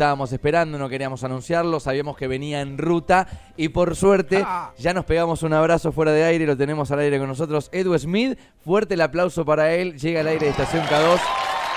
estábamos esperando, no queríamos anunciarlo, sabíamos que venía en ruta y por suerte Ah. ya nos pegamos un abrazo fuera de aire, lo tenemos al aire con nosotros. Edu Smith, fuerte el aplauso para él, llega al aire de Estación K2,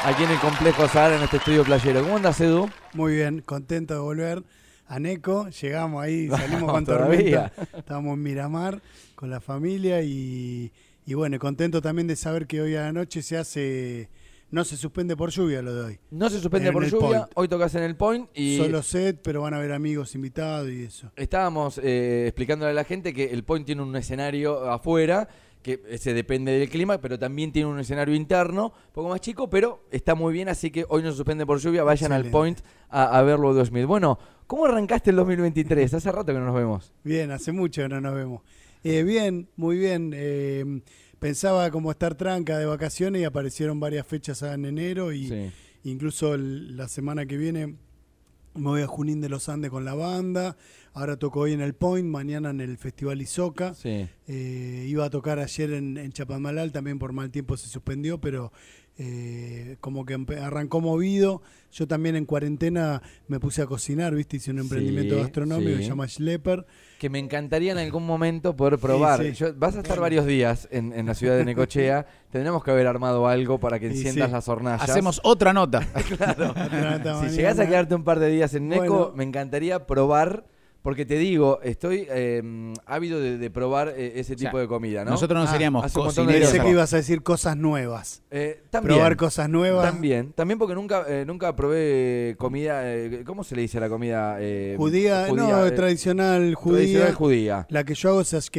aquí en el Complejo Sahara, en este estudio playero. ¿Cómo andas, Edu? Muy bien, contento de volver a Neco. Llegamos ahí, salimos con tormenta. Estábamos en Miramar con la familia y, y bueno, contento también de saber que hoy a la noche se hace, no se suspende por lluvia lo de hoy. No se suspende En por lluvia, Point. hoy tocas en el Point y Solo set, pero van a haber amigos invitados y eso. estábamos eh, explicándole a la gente que el Point tiene un escenario afuera que ese depende del clima, pero también tiene un escenario interno, un poco más chico, pero está muy bien, así que hoy no se suspende por lluvia, vayan al. Point a, a verlo a 2000. Bueno, ¿cómo arrancaste el 2023? Hace rato que no nos vemos. Bien, hace mucho que no nos vemos. Eh, bien, muy bien. eh, pensaba como estar tranca de vacaciones y aparecieron varias fechas en enero y Sí. incluso el- la semana que viene me voy a Junín de los Andes con la banda. Ahora toco hoy en el Point, mañana en el Festival Isoca. Sí. Eh, iba a tocar ayer en, en Chapamalal, también por mal tiempo se suspendió, pero eh, como que arrancó movido. Yo también en cuarentena me puse a cocinar, ¿viste? Hice un emprendimiento Sí, gastronómico que sí. se llama Schlepper. Que me encantaría en algún momento poder probar. sí. Yo- vas a estar varios días en, en la ciudad de Necochea. Tendremos que haber armado algo para que enciendas sí. las hornallas. Hacemos otra nota. Claro. Si llegás a quedarte un par de días en Neco, Bueno. me encantaría probar, porque te digo, estoy eh, ávido de, de probar eh, ese tipo sea, de comida, ¿no? Nosotros no Ah, seríamos cocineros. Pensé que ibas a decir cosas nuevas. Eh, también, Probar cosas nuevas. También, también porque nunca eh, nunca probé comida, eh, ¿cómo se le dice a la comida? eh, Judía, no, eh, tradicional judía. tradicional judía. La que yo hago es es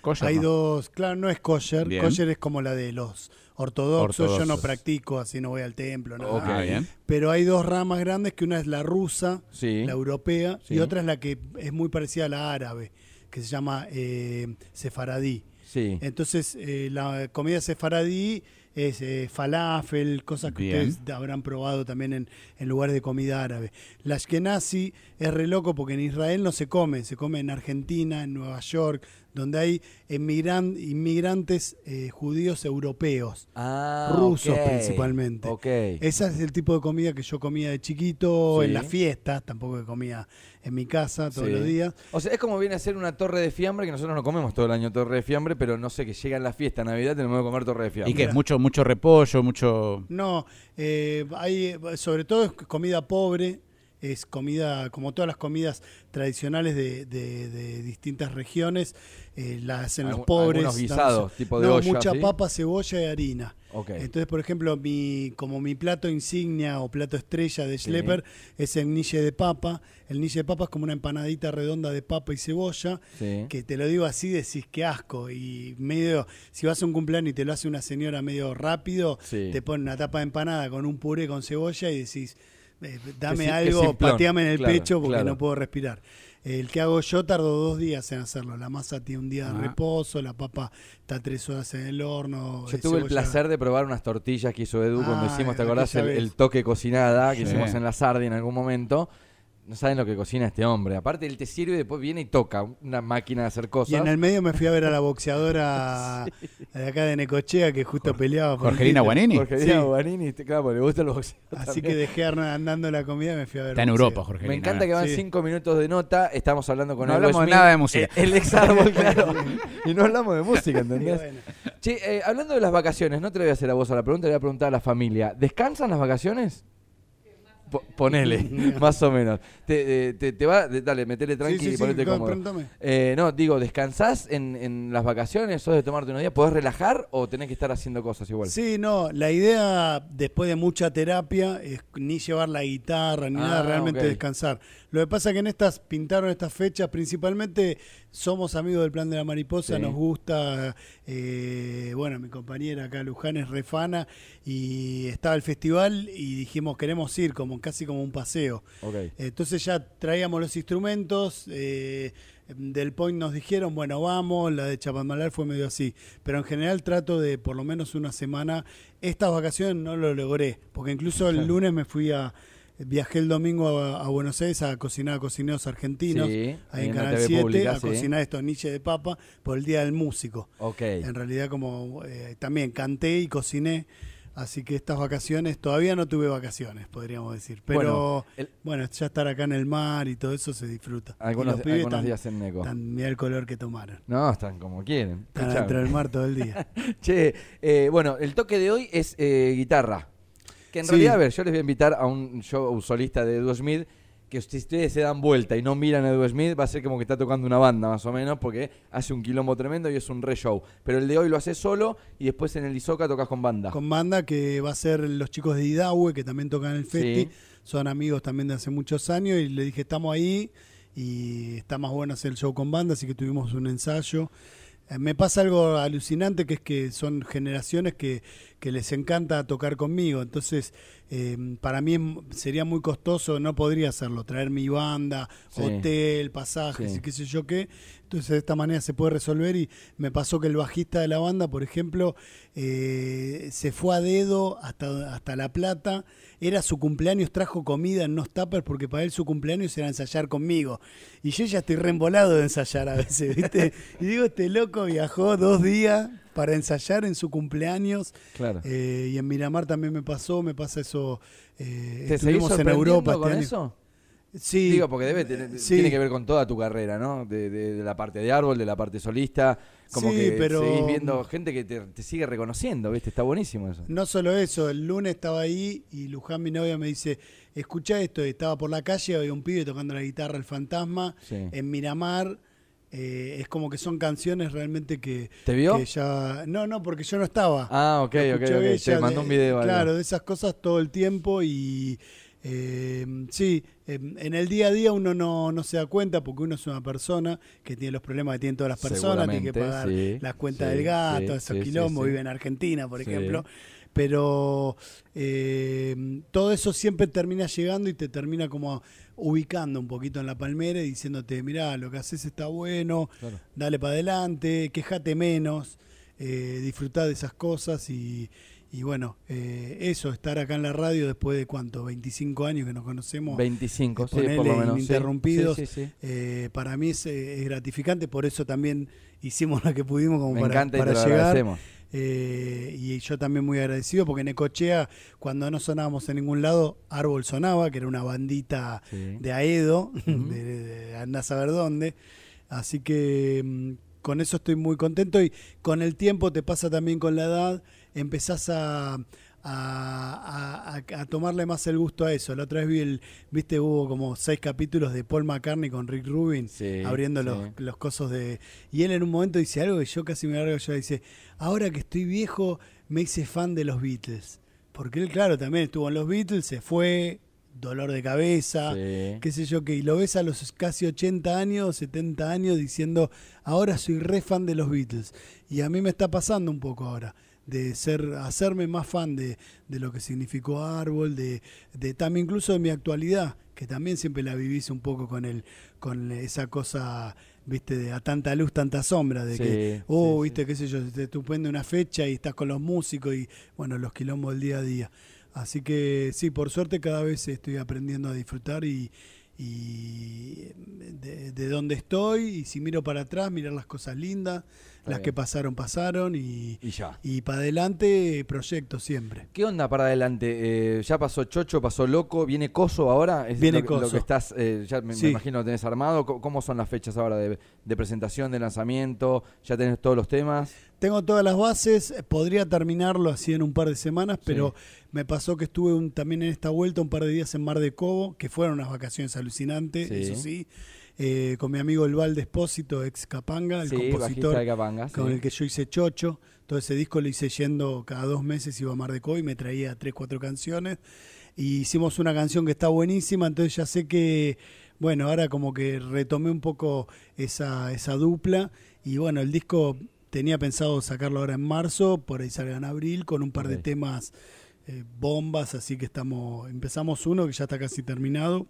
kosher, Hay ¿no? dos, claro, no es kosher. Bien. Kosher es como la de los ortodoxos. Yo no practico, así no voy al templo. nada. Bien. Pero hay dos ramas grandes, que una es la rusa, Sí. la europea, Sí. y otra es la que es muy parecida a la árabe, que se llama eh, sefaradí. Sí. Entonces, eh, la comida sefaradí es eh, falafel, cosas que Bien. ustedes habrán probado también en, en lugares de comida árabe. La ashkenazi es re loco porque en Israel no se come, se come en Argentina, en Nueva York, donde hay emigran- inmigrantes eh, judíos europeos. Ah, rusos principalmente. Ok. Ese es el tipo de comida que yo comía de chiquito, Sí. en las fiestas, tampoco que comía en mi casa todos Sí. los días. O sea, es como viene a ser una torre de fiambre, que nosotros no comemos todo el año torre de fiambre, pero no sé, que llega en la fiesta, Navidad, tenemos que comer torre de fiambre. Y que es mucho, mucho repollo, mucho. No, eh, hay, sobre todo es comida pobre, es comida, como todas las comidas tradicionales de, de- de distintas regiones, eh, la hacen los pobres. guisados, tipo de no, olla, mucha ¿sí? papa, cebolla y harina. Entonces, por ejemplo, mi, como mi plato insignia o plato estrella de Schlepper es el niche de papa. El niche de papa es como una empanadita redonda de papa y cebolla, Sí. que te lo digo así, decís que asco. Y medio, si vas a un cumpleaños y te lo hace una señora medio rápido, te pone una tapa de empanada con un puré con cebolla y decís, eh, dame Que sí- que algo, simplón. pateame en el Claro, pecho porque claro. no puedo respirar. El que hago yo tardo dos días en hacerlo. La masa tiene un día de Ah. reposo, la papa está tres horas en el horno. Yo tuve el placer de probar unas tortillas que hizo Edu cuando Ah, hicimos, ¿te acordás? El, toque cocinada que Sí. hicimos en la Sardi en algún momento. No saben lo que cocina este hombre. Aparte, él te sirve y después viene y toca una máquina de hacer cosas. Y en el medio me fui a ver a la boxeadora de acá de Necochea que justo peleaba por el Jorgelina. Guanini. Porque Sí. Diego Guarini, te- claro, le gusta el boxeo. Así también. que dejé andando la comida y me fui a ver. Está en boxeo. Europa, Jorge. Me encanta que van Sí. cinco minutos de nota. Estamos hablando con No hablamos de Smith, nada de música. El, el ex árbol, claro. y no hablamos de música, Y ¿entendés? bueno, Che, eh, hablando de las vacaciones, no te lo voy a hacer a vos a la pregunta, le voy a preguntar a la familia. ¿Descansan las vacaciones? Po- ponele, más o menos. Te, eh, te, te va, dale, metele tranqui sí, sí, y ponete cómodo. Eh, no, digo, ¿descansás en, en las vacaciones? ¿Sos de tomarte unos días? ¿Podés relajar o tenés que estar haciendo cosas igual? Sí, no, la idea después de mucha terapia es ni llevar la guitarra ni Ah, nada, realmente descansar. Lo que pasa es que en estas pintaron estas fechas, principalmente somos amigos del plan de la mariposa, Sí. nos gusta, eh, bueno, mi compañera acá Luján es refana y estaba el festival y dijimos queremos ir como casi como un paseo. Entonces ya traíamos los instrumentos, eh, del Point nos dijeron, bueno, vamos, la de Chapamalar fue medio así, pero en general trato de por lo menos una semana, estas vacaciones no lo logré, porque incluso el lunes me fui a, viajé el domingo a, a Buenos Aires a cocinar a cocineros argentinos, Sí, ahí en Canal TV 7, pública, a sí. cocinar estos niches de papa por el Día del Músico. Ok. En realidad como eh, también canté y cociné, Así que estas vacaciones, todavía no tuve vacaciones, podríamos decir. Pero Bueno, ya estar acá en el mar y todo eso se disfruta. algunos, los pibes algunos están, días en Neco. mirá el color que tomaron. No, están como quieren. Están dentro del mar todo el día. Che, eh, bueno, el toque de hoy es eh, guitarra. Que en Sí. realidad, a ver, yo les voy a invitar a un show solista de Edu Smith. Que si ustedes se dan vuelta y no miran a Edu Smith, va a ser como que está tocando una banda, más o menos, porque hace un quilombo tremendo y es un re show. Pero el de hoy lo haces solo y después en el Isoca tocas con banda. Con banda que va a ser los chicos de Idahue, que también tocan en el Festi. Sí. Son amigos también de hace muchos años. Y le dije, estamos ahí. Y está más bueno hacer el show con banda, así que tuvimos un ensayo. Eh, Me pasa algo alucinante que es que son generaciones que, que les encanta tocar conmigo. Entonces, eh, para mí sería muy costoso, no podría hacerlo, traer mi banda, Sí. hotel, pasajes Sí. y qué sé yo qué. Entonces, de esta manera se puede resolver. Y me pasó que el bajista de la banda, por ejemplo, eh, se fue a dedo hasta, hasta La Plata. Era su cumpleaños, trajo comida en unos tuppers porque para él su cumpleaños era ensayar conmigo. Y yo ya estoy reembolado de ensayar a veces, ¿viste? Y digo, este loco viajó dos días para ensayar en su cumpleaños. Claro. Eh, y en Miramar también me pasó, me pasa eso. eh, ¿Te estuvimos en Europa este con año. eso? Sí, Digo, porque debe tener- sí. tiene que ver con toda tu carrera, ¿no? De, de- de la parte de árbol, de la parte solista. Como Sí, que pero- seguís viendo gente que te, te sigue reconociendo, ¿viste? Está buenísimo eso. No solo eso, el lunes estaba ahí y Luján, mi novia, me dice, escucha esto, estaba por la calle, había un pibe tocando la guitarra El Fantasma, Sí. en Miramar, eh, es como que son canciones realmente que, ¿Te vio? que ya... No, no, porque yo no estaba. Ah, ok, ok, ok. Te mandó un video. algo. Claro, de esas cosas todo el tiempo y eh, sí, eh, en el día a día uno no, no se da cuenta porque uno es una persona que tiene los problemas que tienen todas las personas, tiene que pagar sí, las cuentas sí, del gato, sí, esos quilombos, vive en Argentina, por ejemplo. Pero eh, todo eso siempre termina llegando y te termina como ubicando un poquito en la palmera y diciéndote, mirá, lo que haces está bueno, Claro. dale para adelante, quejate menos, eh, disfrutá de esas cosas y, y bueno, eh, eso, estar acá en la radio después de cuánto, 25 años que nos conocemos. 25, de sí, por lo menos. Sí, sí, sí. Eh, para mí es, es gratificante, por eso también hicimos lo que pudimos como Me para, encanta y para te lo llegar. agradecemos. Eh, y yo también muy agradecido porque en Ecochea, cuando no sonábamos en ningún lado, Árbol sonaba, que era una bandita Sí. de Aedo, Ujú. de, de andá a saber dónde. Así que mm, con eso estoy muy contento y con el tiempo te pasa también con la edad, empezás a, a, a- a tomarle más el gusto a eso. La otra vez vi el, viste, hubo como seis capítulos de Paul McCartney con Rick Rubin Sí, abriendo sí. los, los cosos de... Y él en un momento dice algo que yo casi me largo yo, dice, ahora que estoy viejo me hice fan de los Beatles. Porque él, claro, también estuvo en los Beatles, se fue, dolor de cabeza, Sí. qué sé yo, que y lo ves a los casi 80 años, 70 años diciendo, ahora soy re fan de los Beatles. Y a mí me está pasando un poco ahora de ser hacerme más fan de, de lo que significó Árbol, de, de también incluso de mi actualidad, que también siempre la vivís un poco con el con esa cosa, viste, de a tanta luz, tanta sombra, de Sí, que, oh, sí, viste, qué sé yo, te tú prende una fecha y estás con los músicos y, bueno, los quilombos del día a día. Así que sí, por suerte cada vez estoy aprendiendo a disfrutar y, y de, de donde estoy y si miro para atrás, mirar las cosas lindas, las bien. que pasaron, pasaron y, Y ya. y para adelante proyectos siempre. ¿Qué onda para adelante? Eh, ya pasó Chocho, pasó Loco, ¿viene Coso ahora? ¿Es Viene lo, que- lo Coso. que estás, eh, ya me, me Sí. imagino lo tenés armado. ¿Cómo, son las fechas ahora de, de presentación, de lanzamiento? ¿Ya tenés todos los temas? Tengo todas las bases, eh, podría terminarlo así en un par de semanas, pero me pasó que estuve un- también en esta vuelta un par de días en Mar de Cobo, que fueron unas vacaciones alucinantes, Sí. eso sí, eh, con mi amigo El Valde Espósito, ex Capanga, el sí, compositor de Capanga. con sí. el que yo hice Chocho. Todo ese disco lo hice yendo cada dos meses, iba a Mar de Cobo y me traía tres, cuatro canciones. Y hicimos una canción que está buenísima, entonces ya sé que, bueno, ahora como que retomé un poco esa, esa dupla. Y bueno, el disco tenía pensado sacarlo ahora en marzo, por ahí salga en abril, con un par de temas eh, bombas, así que estamos, empezamos uno que ya está casi terminado.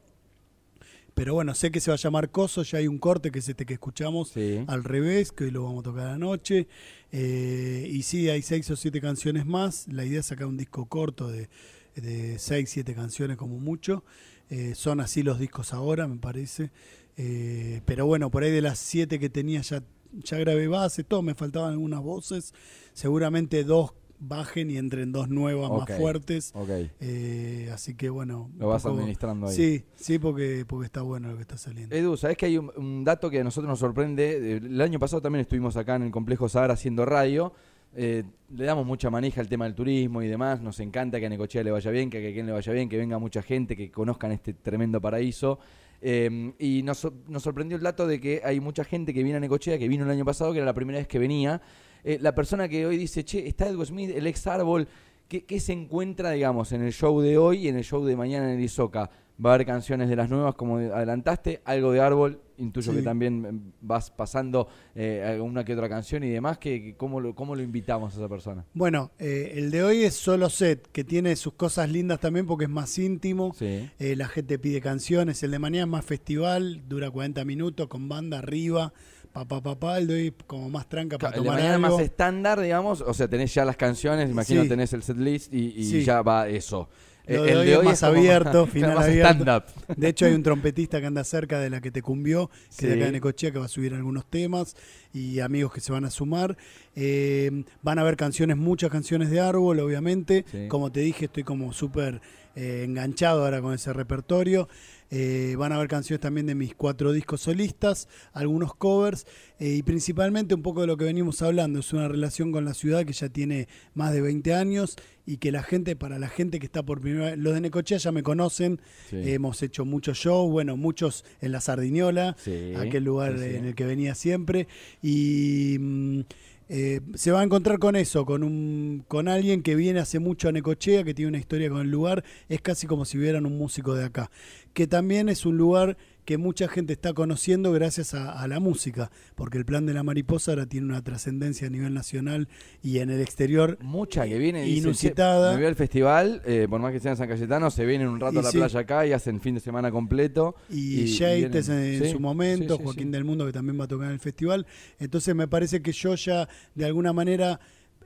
Pero bueno, sé que se va a llamar Coso, ya hay un corte que es este que escuchamos Sí. al revés, que hoy lo vamos a tocar anoche. Eh, y sí, hay seis o siete canciones más. La idea es sacar un disco corto de, de seis, siete canciones como mucho. Eh, son así los discos ahora, me parece. Eh, pero bueno, por ahí de las siete que tenía ya, ya grabé base, todo, me faltaban algunas voces. Seguramente dos bajen y entren dos nuevas más fuertes. Ok. Eh, así que bueno. Lo vas poco- administrando ahí. Sí, sí, porque, porque está bueno lo que está saliendo. Edu, ¿sabés que hay un, un dato que a nosotros nos sorprende? El año pasado también estuvimos acá en el complejo Sahara haciendo radio. Eh, le damos mucha manija al tema del turismo y demás. Nos encanta que a Necochea le vaya bien, que a Quequén le vaya bien, que venga mucha gente, que conozcan este tremendo paraíso. Eh, y nos, nos sorprendió el dato de que hay mucha gente que viene a Necochea, que vino el año pasado, que era la primera vez que venía. Eh, la persona que hoy dice, che, está Edwin Smith, el ex árbol, ¿qué, qué se encuentra, digamos, en el show de hoy y en el show de mañana en el Isoca? Va a haber canciones de las nuevas, como adelantaste, algo de árbol, intuyo Sí. que también eh, vas pasando eh, alguna que otra canción y demás, que, que ¿cómo, lo, ¿cómo lo invitamos a esa persona? Bueno, eh, el de hoy es solo set, que tiene sus cosas lindas también porque es más íntimo. Sí. Eh, la gente pide canciones. El de mañana es más festival, dura 40 minutos con banda arriba. Papá, papá, el de hoy como más tranca para El de tomar es algo. más estándar, digamos, o sea, tenés ya las canciones, imagino Sí. tenés el setlist y, y Sí. ya va eso. Lo Eh, de hoy es más abierto, final más abierto. De hecho, hay un trompetista que anda cerca de la que te cumbió, que de Sí. acá de Necochea, que va a subir algunos temas y amigos que se van a sumar. Eh, van a haber canciones, muchas canciones de árbol, obviamente. Sí. Como te dije, estoy como súper eh, enganchado ahora con ese repertorio. Eh, van a haber canciones también de mis cuatro discos solistas, algunos covers eh, y principalmente un poco de lo que venimos hablando. Es una relación con la ciudad que ya tiene más de 20 años y que la gente, para la gente que está por primera vez, los de Necochea ya me conocen, Sí. hemos hecho muchos shows, bueno, muchos en la Sardiniola, Sí, aquel lugar sí, en el que venía siempre y mm, eh, se va a encontrar con eso, con un con alguien que viene hace mucho a Necochea, que tiene una historia con el lugar, es casi como si vieran un músico de acá, que también es un lugar que mucha gente está conociendo gracias a, a la música, porque el plan de la mariposa ahora tiene una trascendencia a nivel nacional y en el exterior Mucha que viene dice, Inusitada. "Che, me voy al festival, eh, por más que sea en San Cayetano, se vienen un rato Y a la sí. playa acá y hacen fin de semana completo. y, Y- Yates en, vienen- en sí, su momento, sí, Joaquín del Mundo que también va a tocar en el festival. Entonces me parece que yo ya de alguna manera,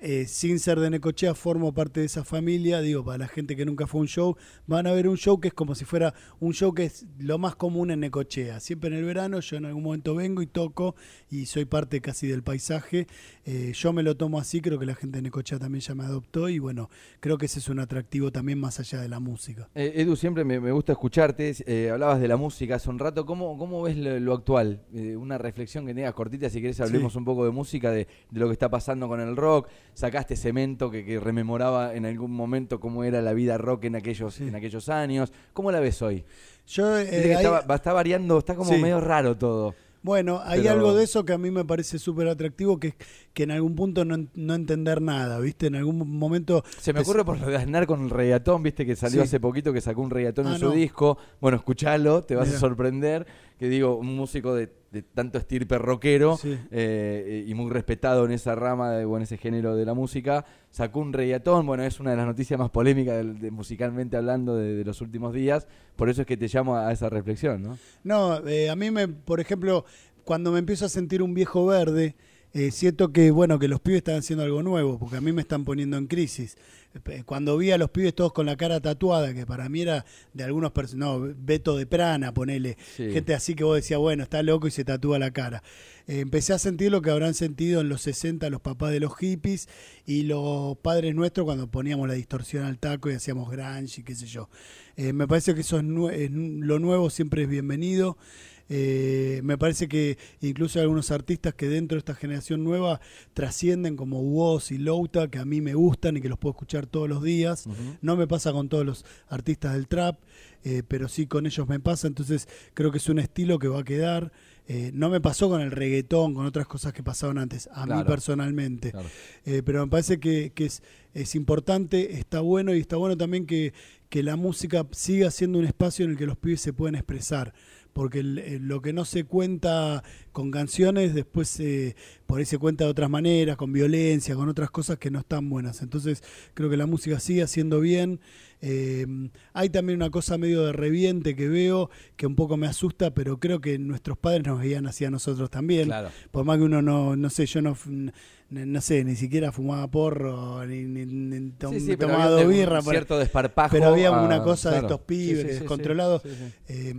eh, sin ser de Necochea, formo parte de esa familia. Digo, para la gente que nunca fue a un show, van a ver un show que es como si fuera un show que es lo más común en Necochea. Siempre en el verano yo en algún momento vengo y toco y soy parte casi del paisaje. Eh, yo me lo tomo así, creo que la gente de Necochea también ya me adoptó y bueno, creo que ese es un atractivo también más allá de la música. Eh, Edu, siempre me, me gusta escucharte. hablabas de la música hace un rato. ¿Cómo, cómo ves lo, lo actual? Una reflexión que tengas cortita, si querés, hablemos Sí. un poco de música, de, de lo que está pasando con el rock. Sacaste cemento que, que rememoraba en algún momento cómo era la vida rock en aquellos, Sí. en aquellos años. ¿Cómo la ves hoy? Yo, eh, que hay- está, va- está variando, está como Sí. medio raro todo. Bueno, hay Pero- algo de eso que a mí me parece súper atractivo, que es que en algún punto no, no entender nada, ¿viste? En algún momento... Se me ocurre por Aznar con el reggaetón, viste que salió Sí. hace poquito que sacó un reggaetón Ah, en su no. disco. Bueno, escuchalo, te vas Mira. a sorprender. Que digo, un músico de, de tanto estirpe rockero Sí. eh, y muy respetado en esa rama de, o en ese género de la música, sacó un reggaetón. Bueno, es una de las noticias más polémicas de- musicalmente hablando de, de los últimos días. Por eso es que te llamo a esa reflexión, ¿no? No, eh, a mí me, por ejemplo, cuando me empiezo a sentir un viejo verde, eh, siento que, bueno, que los pibes están haciendo algo nuevo, porque a mí me están poniendo en crisis. Cuando vi a los pibes todos con la cara tatuada, que para mí era de algunos personajes, no, Beto de Prana, ponele, Sí. gente así que vos decías, bueno, está loco y se tatúa la cara. Eh, empecé a sentir lo que habrán sentido en los 60 los papás de los hippies y los padres nuestros cuando poníamos la distorsión al taco y hacíamos grunge y qué sé yo. Eh, me parece que eso es, nue- es lo nuevo siempre es bienvenido. Eh, me parece que incluso hay algunos artistas que dentro de esta generación nueva trascienden como Woz y Louta, que a mí me gustan y que los puedo escuchar todos los días. No me pasa con todos los artistas del trap, eh, pero sí con ellos me pasa, entonces creo que es un estilo que va a quedar. Eh, no me pasó con el reggaetón, con otras cosas que pasaban antes, a mí personalmente. Claro. Eh, pero me parece que, que es, es importante, está bueno y está bueno también que, que la música siga siendo un espacio en el que los pibes se pueden expresar. Porque el- lo que no se cuenta con canciones, después eh, por ahí se cuenta de otras maneras, con violencia, con otras cosas que no están buenas. Entonces creo que la música sigue haciendo bien. Eh, hay también una cosa medio de reviente que veo, que un poco me asusta, pero creo que nuestros padres nos veían así a nosotros también Claro. por más que uno no, no sé, yo no, no sé, ni siquiera fumaba porro, ni, ni- ni tom- Sí, sí, pero tomaba había dos un cierto desparpajo. pero había a- una cosa claro. de estos pibes Sí, descontrolados. Eh,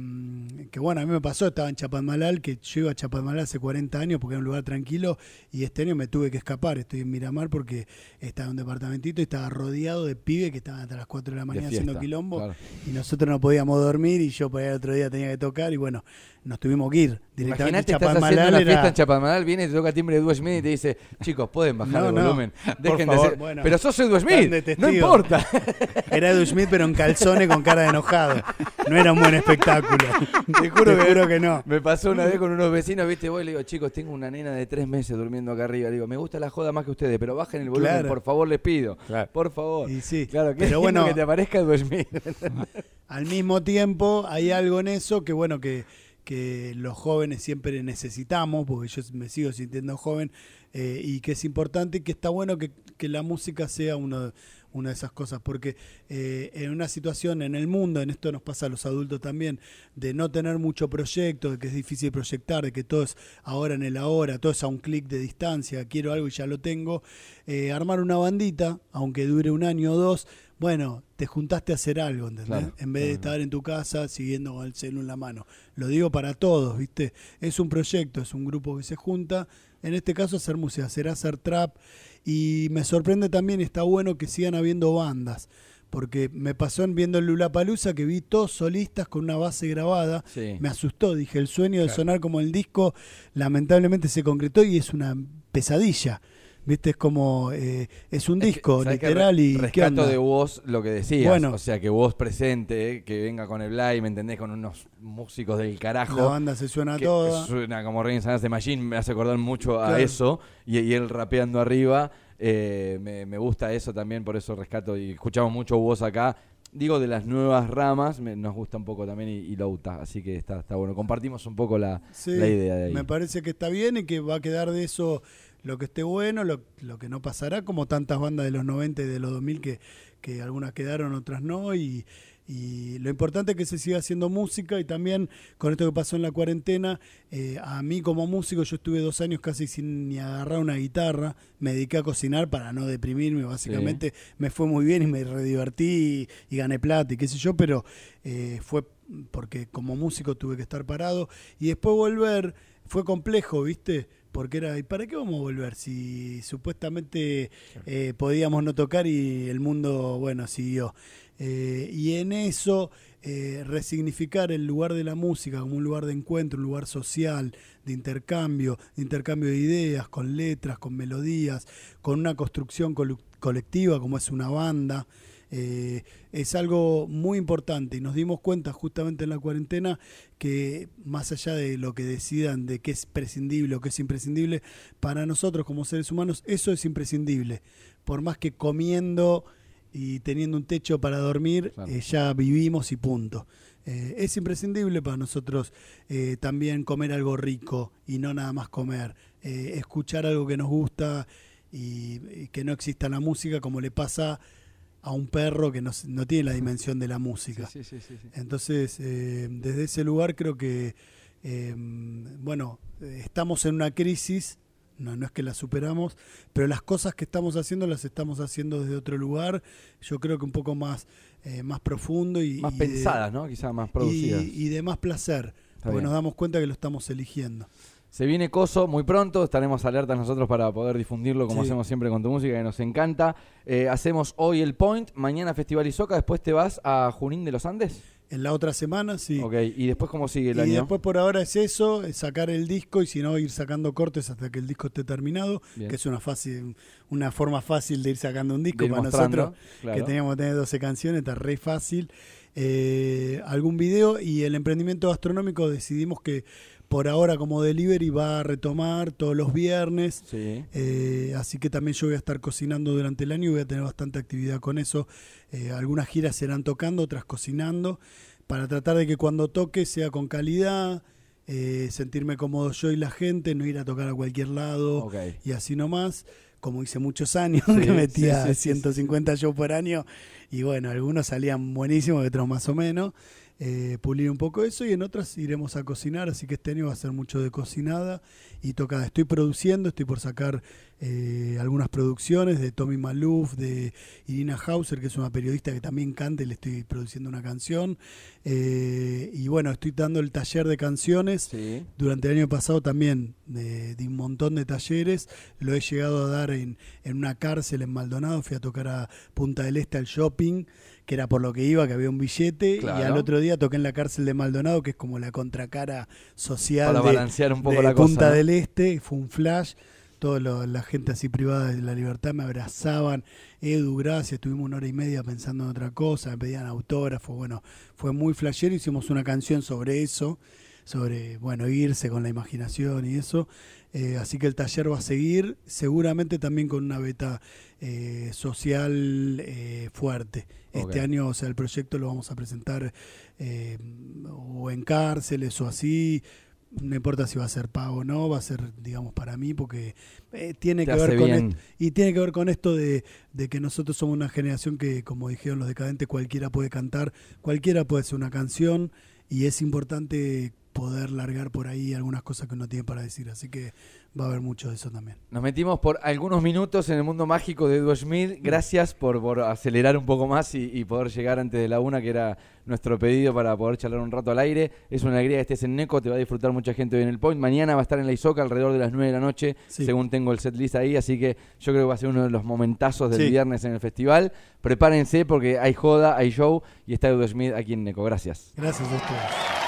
que bueno, a mí me pasó, estaba en Chapadmalal, que yo iba a Chapadmalal hace 40 años porque era un lugar tranquilo, y este año me tuve que escapar, estoy en Miramar porque estaba en un departamentito y estaba rodeado de pibes que estaban hasta las 4 de la mañana haciendo fiesta, quilombo claro. y nosotros no podíamos dormir y yo por ahí el otro día tenía que tocar y bueno, nos tuvimos que ir directamente. Imagínate, estás haciendo una era- en Chapadmalal, viene y te toca timbre de Due Smith y te dice, chicos, pueden bajar No, el no. volumen. Dejen de favor, hacer- bueno. Pero sos de Smith, no importa. Era Edu Smith, pero en calzones con cara de enojado. No era un buen espectáculo. Te juro, que, juro que no. Me pasó una vez con unos vecinos, viste, voy y le digo, chicos, tengo una nena de tres meses durmiendo acá arriba. Le digo, me gusta la joda más que ustedes, pero bajen el volumen, Claro. por favor, les pido. Claro. Por favor. Y sí, Claro, que pero bueno, que te aparezca Due Smith. al mismo tiempo hay algo en eso que bueno que, que los jóvenes siempre necesitamos, porque yo me sigo sintiendo joven, eh, y que es importante y que está bueno que, que la música sea uno, una de esas cosas, porque eh, en una situación en el mundo, en esto nos pasa a los adultos también, de no tener mucho proyecto, de que es difícil proyectar, de que todo es ahora en el ahora, todo es a un clic de distancia, quiero algo y ya lo tengo, eh, armar una bandita, aunque dure un año o dos, bueno, te juntaste a hacer algo, ¿entendés? Claro, en vez de claro. estar en tu casa siguiendo con el celu en la mano. Lo digo para todos, ¿viste? Es un proyecto, es un grupo que se junta. En este caso, hacer música, será hacer trap. Y me sorprende también, está bueno que sigan habiendo bandas. Porque me pasó en viendo el Lulapalooza que vi todos solistas con una base grabada. Sí. Me asustó, dije, el sueño de Claro. sonar como el disco lamentablemente se concretó y es una pesadilla. ¿Viste? Es como, eh, es un Es que, disco, literal, y ¿qué Rescato de vos lo que decías. Bueno. o sea, que vos presente, eh, que venga con el live, ¿me entendés? Con unos músicos del carajo. La banda se suena que toda. Suena como Rey the Machine, me hace acordar mucho a eso. Y, y él rapeando arriba, eh, me, me gusta eso también, por eso rescato. Y escuchamos mucho voz acá. Digo, de las nuevas ramas, me- nos gusta un poco también y, y Louta, así que está, está bueno. Compartimos un poco la, Sí, la idea de ahí. Me parece que está bien y que va a quedar de eso lo que esté bueno, lo, lo que no pasará, como tantas bandas de los 90 y de los 2000 que, que algunas quedaron, otras no. Y, y lo importante es que se siga haciendo música y también con esto que pasó en la cuarentena, eh, a mí como músico yo estuve dos años casi sin ni agarrar una guitarra, me dediqué a cocinar para no deprimirme, básicamente me fue muy bien y me redivertí y, y gané plata y qué sé yo, pero eh, fue porque como músico tuve que estar parado y después volver fue complejo, ¿viste? Porque era, ¿y para qué vamos a volver si supuestamente eh, podíamos no tocar y el mundo, bueno, siguió? Eh, y en eso, eh, resignificar el lugar de la música como un lugar de encuentro, un lugar social, de intercambio, de intercambio de ideas, con letras, con melodías, con una construcción colectiva como es una banda. Eh, es algo muy importante y nos dimos cuenta justamente en la cuarentena que más allá de lo que decidan de qué es prescindible o qué es imprescindible, para nosotros como seres humanos eso es imprescindible. Por más que comiendo y teniendo un techo para dormir, Claro. eh, ya vivimos y punto. Eh, es imprescindible para nosotros eh, también comer algo rico y no nada más comer, eh, escuchar algo que nos gusta y, y que no exista la música como le pasa a un perro que no, no tiene la dimensión de la música. Sí, sí, sí. Entonces, eh, desde ese lugar creo que, eh, bueno, estamos en una crisis, no, no es que la superamos, pero las cosas que estamos haciendo las estamos haciendo desde otro lugar, yo creo que un poco más, eh, más profundo y... Más y de- pensadas, ¿no? Quizás más y, producidas. y de más placer, Está porque bien. nos damos cuenta que lo estamos eligiendo. Se viene Coso muy pronto, estaremos alertas nosotros para poder difundirlo como Sí. hacemos siempre con tu música, que nos encanta. Eh, hacemos hoy el Point, mañana Festival Isoca, después te vas a Junín de los Andes. En la otra semana, sí. Ok, y después cómo sigue el y año. después por ahora es eso, es sacar el disco y si no ir sacando cortes hasta que el disco esté terminado, Bien. que es una fácil, una forma fácil de ir sacando un disco para nosotros claro. que teníamos que tener 12 canciones, está re fácil. Eh, algún video y el emprendimiento gastronómico decidimos que por ahora como delivery va a retomar todos los viernes. Sí. Eh, así que también yo voy a estar cocinando durante el año y voy a tener bastante actividad con eso. Eh, algunas giras serán tocando, otras cocinando, para tratar de que cuando toque sea con calidad, eh, sentirme cómodo yo y la gente, no ir a tocar a cualquier lado y así nomás. Como hice muchos años, Sí, que metía sí, 150 shows por año y bueno, algunos salían buenísimos, otros más o menos. Eh, pulir un poco eso y en otras iremos a cocinar, así que este año va a ser mucho de cocinada y tocada. Estoy produciendo, estoy por sacar eh, algunas producciones de Tommy Maluf, de Irina Hauser, que es una periodista que también canta y le estoy produciendo una canción. Eh, y bueno, estoy dando el taller de canciones. Sí. Durante el año pasado también de, de un montón de talleres. Lo he llegado a dar en, en una cárcel en Maldonado. Fui a tocar a Punta del Este al shopping, que era por lo que iba, que había un billete. Claro. Y al otro día toqué en la cárcel de Maldonado, que es como la contracara social Para de, balancear un poco de la cosa, Punta ¿no? del Este. Fue un flash. Toda la gente así privada de la libertad me abrazaban. Edu, gracias. Estuvimos una hora y media pensando en otra cosa. Me pedían autógrafos. Bueno, fue muy flashero. Hicimos una canción sobre eso. Sobre, bueno, irse con la imaginación y eso. Eh, así que el taller va a seguir. Seguramente también con una beta eh, social eh, fuerte. Este año, o sea, el proyecto lo vamos a presentar o en cárceles o así. No importa si va a ser pago o no, va a ser, digamos, para mí, porque tiene Te que ver con esto. Y tiene que ver con esto de, de que nosotros somos una generación que, como dijeron los decadentes, cualquiera puede cantar, cualquiera puede hacer una canción, y es importante poder largar por ahí algunas cosas que uno tiene para decir. Así que va a haber mucho de eso también. Nos metimos por algunos minutos en el mundo mágico de Edu Schmidt. Gracias por, por acelerar un poco más y, y poder llegar antes de la una, que era nuestro pedido para poder charlar un rato al aire. Es una alegría que estés en Neco, te va a disfrutar mucha gente hoy en el Point. Mañana va a estar en la Isoca alrededor de las 9 de la noche, Sí. según tengo el set list ahí, así que yo creo que va a ser uno de los momentazos del Sí. viernes en el festival. Prepárense porque hay joda, hay show y está Edu Schmidt aquí en Neco. Gracias. Gracias a ustedes.